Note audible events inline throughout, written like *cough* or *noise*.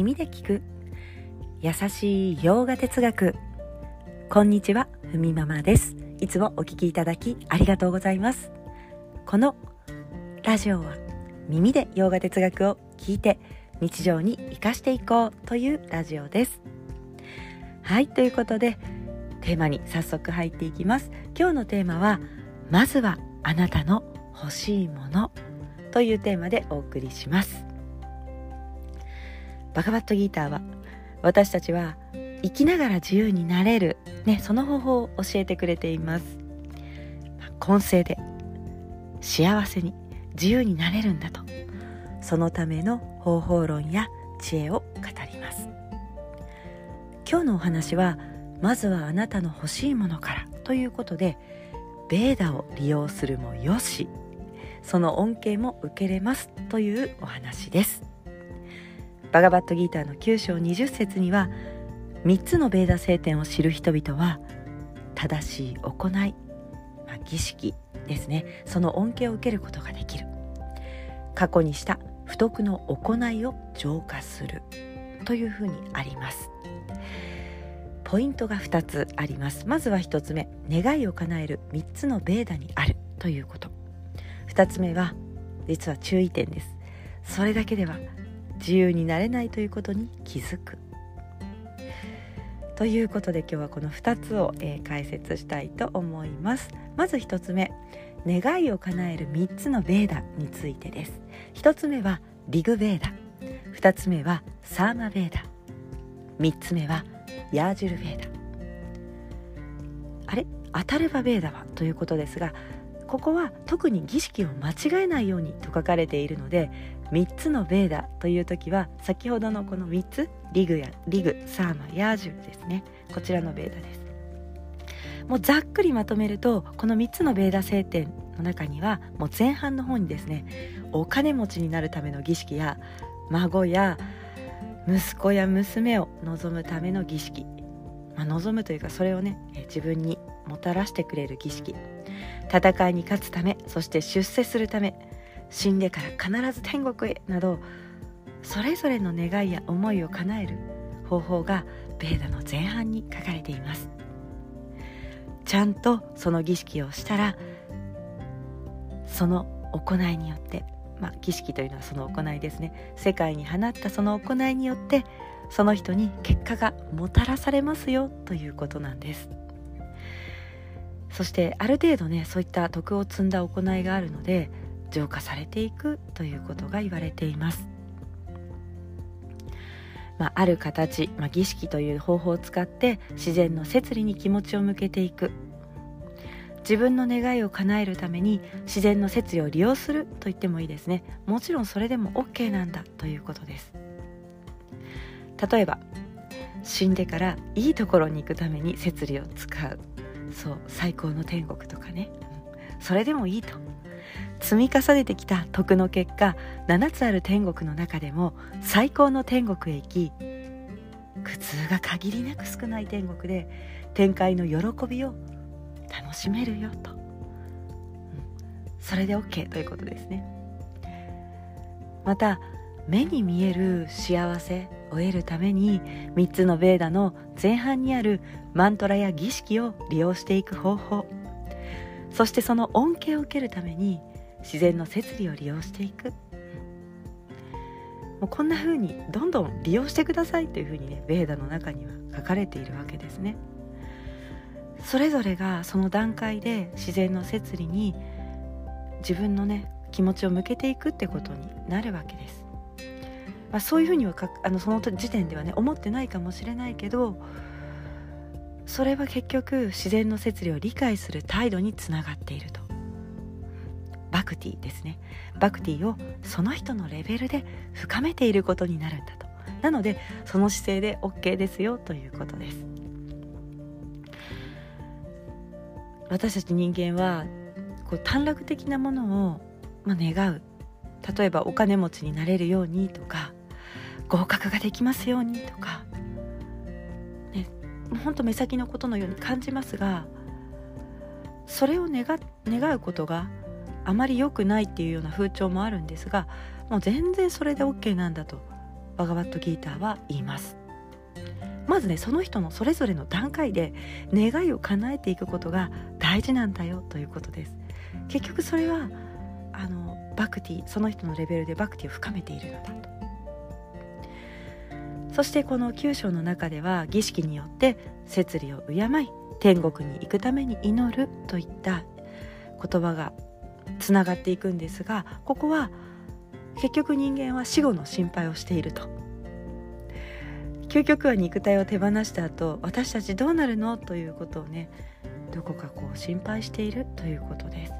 耳で聞く。優しい洋画哲学。こんにちはふみママです。いつもお聞きいただきありがとうございます。このラジオは耳で洋画哲学を聞いて日常に生かしていこうというラジオです。はいということでテーマに早速入っていきます。今日のテーマはまずはあなたの欲しいものというテーマでお送りします。バカバットギーターは私たちは生きながら自由になれる、ね、その方法を教えてくれています。今世で幸せに自由になれるんだとそのための方法論や知恵を語ります。今日のお話はまずはあなたの欲しいものからということでベーダを利用するもよしその恩恵も受けれますというお話です。バガバットギーターの9章20節には3つのベーダ聖典を知る人々は正しい行い、まあ、儀式ですね。その恩恵を受けることができる。過去にした不徳の行いを浄化する。というふうにあります。ポイントが2つあります。まずは1つ目願いを叶える3つのベーダにある。ということ。2つ目は実は注意点です。それだけでは自由になれないということに気づく。ということで今日はこの2つを、えー、解説したいと思います。まず1つ目願いを叶える3つのベーダについてです。1つ目はリグベーダ。2つ目はサーマベーダ。3つ目はヤージュルベーダ。あれ？当たればベーダは？ということですがここは特に儀式を間違えないようにと書かれているので3つのベーダという時は先ほどのこの3つリグやリグサーマヤージュですね。こちらのベーダです。もうざっくりまとめるとこの3つのベーダ聖典の中にはもう前半の方にですねお金持ちになるための儀式や孫や息子や娘を望むための儀式、まあ、望むというかそれをね自分にもたらしてくれる儀式。戦いに勝つためそして出世するため死んでから必ず天国へなどそれぞれの願いや思いを叶える方法がベーダの前半に書かれています。ちゃんとその儀式をしたらその行いによってまあ、儀式というのはその行いですね。世界に放ったその行いによってその人に結果がもたらされますよということなんです。そしてある程度ねそういった徳を積んだ行いがあるので浄化されていくということが言われています。まあ、ある形、まあ、儀式という方法を使って自然の摂理に気持ちを向けていく。自分の願いを叶えるために自然の摂理を利用すると言ってもいいですね。もちろんそれでも OK なんだということです。例えば死んでからいいところに行くために摂理を使う。そう最高の天国とかね。それでもいいと。積み重ねてきた徳の結果7つある天国の中でも最高の天国へ行き苦痛が限りなく少ない天国で展開の喜びを楽しめるよと、うん、それで OK ということですね。また目に見える幸せを得るために3つのベーダの前半にあるマントラや儀式を利用していく方法。そしてその恩恵を受けるために自然の摂理を利用していく。もうこんな風にどんどん利用してくださいという風にねベーダの中には書かれているわけですね。それぞれがその段階で自然の摂理に自分のね気持ちを向けていくってことになるわけです、まあ、そういうふうにはかあのその時点ではね思ってないかもしれないけどそれは結局自然の摂理を理解する態度につながっていると。バクティですね。バクティをその人のレベルで深めていることになるんだと。なのでその姿勢で OK ですよということです。私たち人間はこう短絡的なものを、まあ、願う。例えばお金持ちになれるようにとか合格ができますようにとか。本当目先のことのように感じますがそれを願願うことがあまり良くないっていうような風潮もあるんですがもう全然それで OK なんだとバガバットギーターは言います。まずねその人のそれぞれの段階で願いを叶えていくことが大事なんだよということです。結局それはあのバクティその人のレベルでバクティを深めているのだと。そしてこの九章の中では儀式によって摂理を敬い天国に行くために祈るといった言葉がつながっていくんですがここは結局人間は死後の心配をしていると。究極は肉体を手放した後私たちどうなるのということをねどこかこう心配しているということです。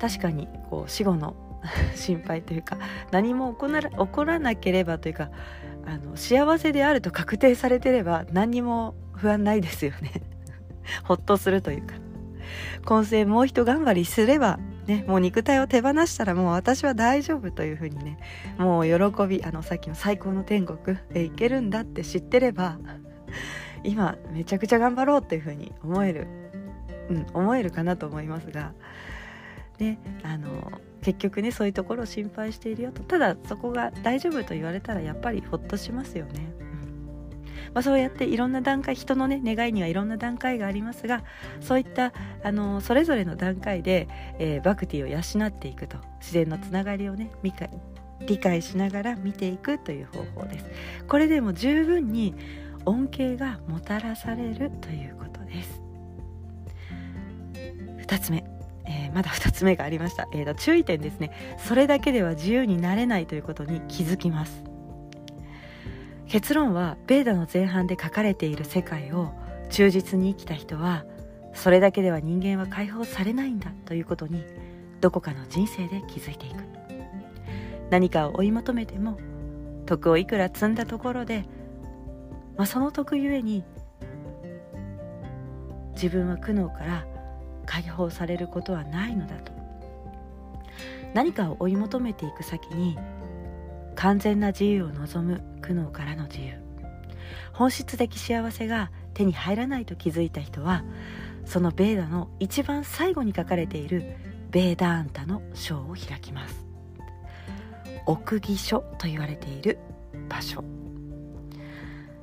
確かにこう死後の *laughs* 心配というか何も起こらなければというかあの幸せであると確定されてれば何にも不安ないですよね。*laughs* ほっとするというか。今世もう一頑張りすればね、もう肉体を手放したらもう私は大丈夫というふうにねもう喜びあのさっきの最高の天国へ行けるんだって知ってれば今めちゃくちゃ頑張ろうっていうふうに思える、うん、思えるかなと思いますが、ね、あの結局ねそういうところを心配しているよと。ただそこが大丈夫と言われたらやっぱりほっとしますよね。まあ、そうやっていろんな段階人のね願いにはいろんな段階がありますがそういったあのそれぞれの段階で、えー、バクティを養っていくと。自然のつながりをね理解しながら見ていくという方法です。これでも十分に恩恵がもたらされるということです。2つ目、まだ2つ目がありました、えー、注意点ですね。それだけでは自由になれないということに気づきます。結論はベーダの前半で書かれている世界を忠実に生きた人はそれだけでは人間は解放されないんだということにどこかの人生で気づいていく。何かを追い求めても徳をいくら積んだところで、まあ、その徳ゆえに自分は苦悩から解放されることはないのだと。何かを追い求めていく先に完全な自由を望む苦悩からの自由。本質的幸せが手に入らないと気づいた人はそのベーダの一番最後に書かれているベーダーンタの章を開きます。奥義書と言われている場所。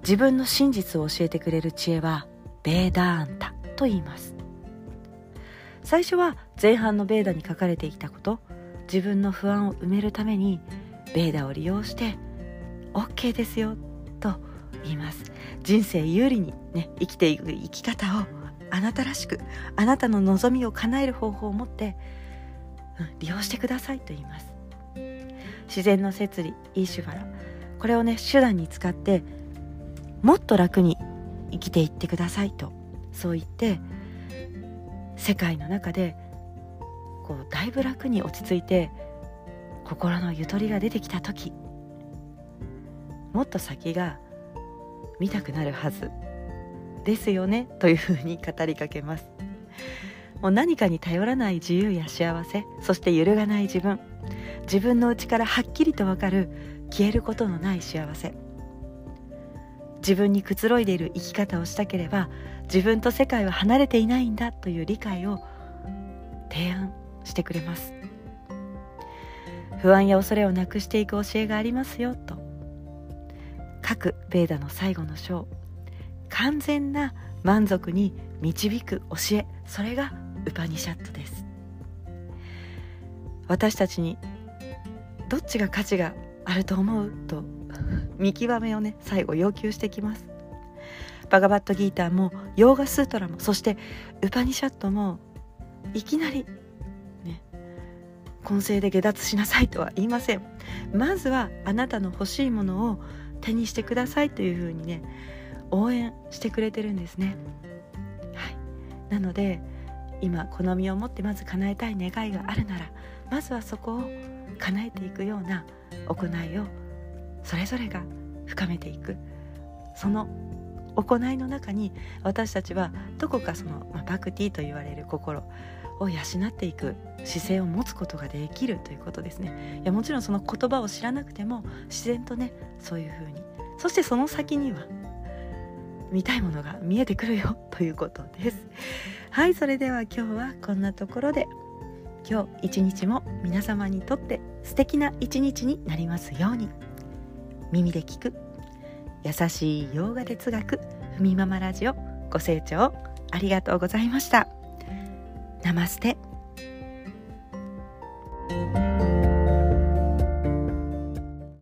自分の真実を教えてくれる知恵はベーダーンタと言います。最初は前半のベーダに書かれていたこと自分の不安を埋めるためにベーダを利用して OK ですよと言います。人生有利にね生きていく生き方をあなたらしくあなたの望みを叶える方法を持って、うん、利用してくださいと言います。自然の摂理イーシュファラこれをね手段に使ってもっと楽に生きていってくださいとそう言って世界の中でこうだいぶ楽に落ち着いて心のゆとりが出てきた時。もっと先が見たくなるはず。ですよねというふうに語りかけます。もう何かに頼らない自由や幸せそして揺るがない自分。自分の内からはっきりとわかる消えることのない幸せ。自分にくつろいでいる生き方をしたければ自分と世界は離れていないんだという理解を提案してくれます。不安や恐れをなくしていく教えがありますよと。各ベーダの最後の章。完全な満足に導く教え。それがウパニシャットです。私たちにどっちが価値があると思うと見極めをね最後要求してきます。バガバットギーターもヨーガスートラもそしてウパニシャットもいきなりね今世で下脱しなさいとは言いません。まずはあなたの欲しいものを手にしてくださいというふうにね応援してくれてるんですね。はい。なので今好みを持ってまず叶えたい願いがあるならまずはそこを叶えていくような行いをそれぞれが深めていく。その行いの中に私たちはどこかその、まあ、バクティと言われる心を養っていく姿勢を持つことができるということですね。いやもちろんその言葉を知らなくても自然とねそういうふうに。そしてその先には見たいものが見えてくるよ *laughs* ということです。はいそれでは今日はこんなところで。今日一日も皆様にとって素敵な一日になりますように。耳で聞く。優しい洋画哲学。ふみママラジオ。ご清聴ありがとうございました。ナマステ。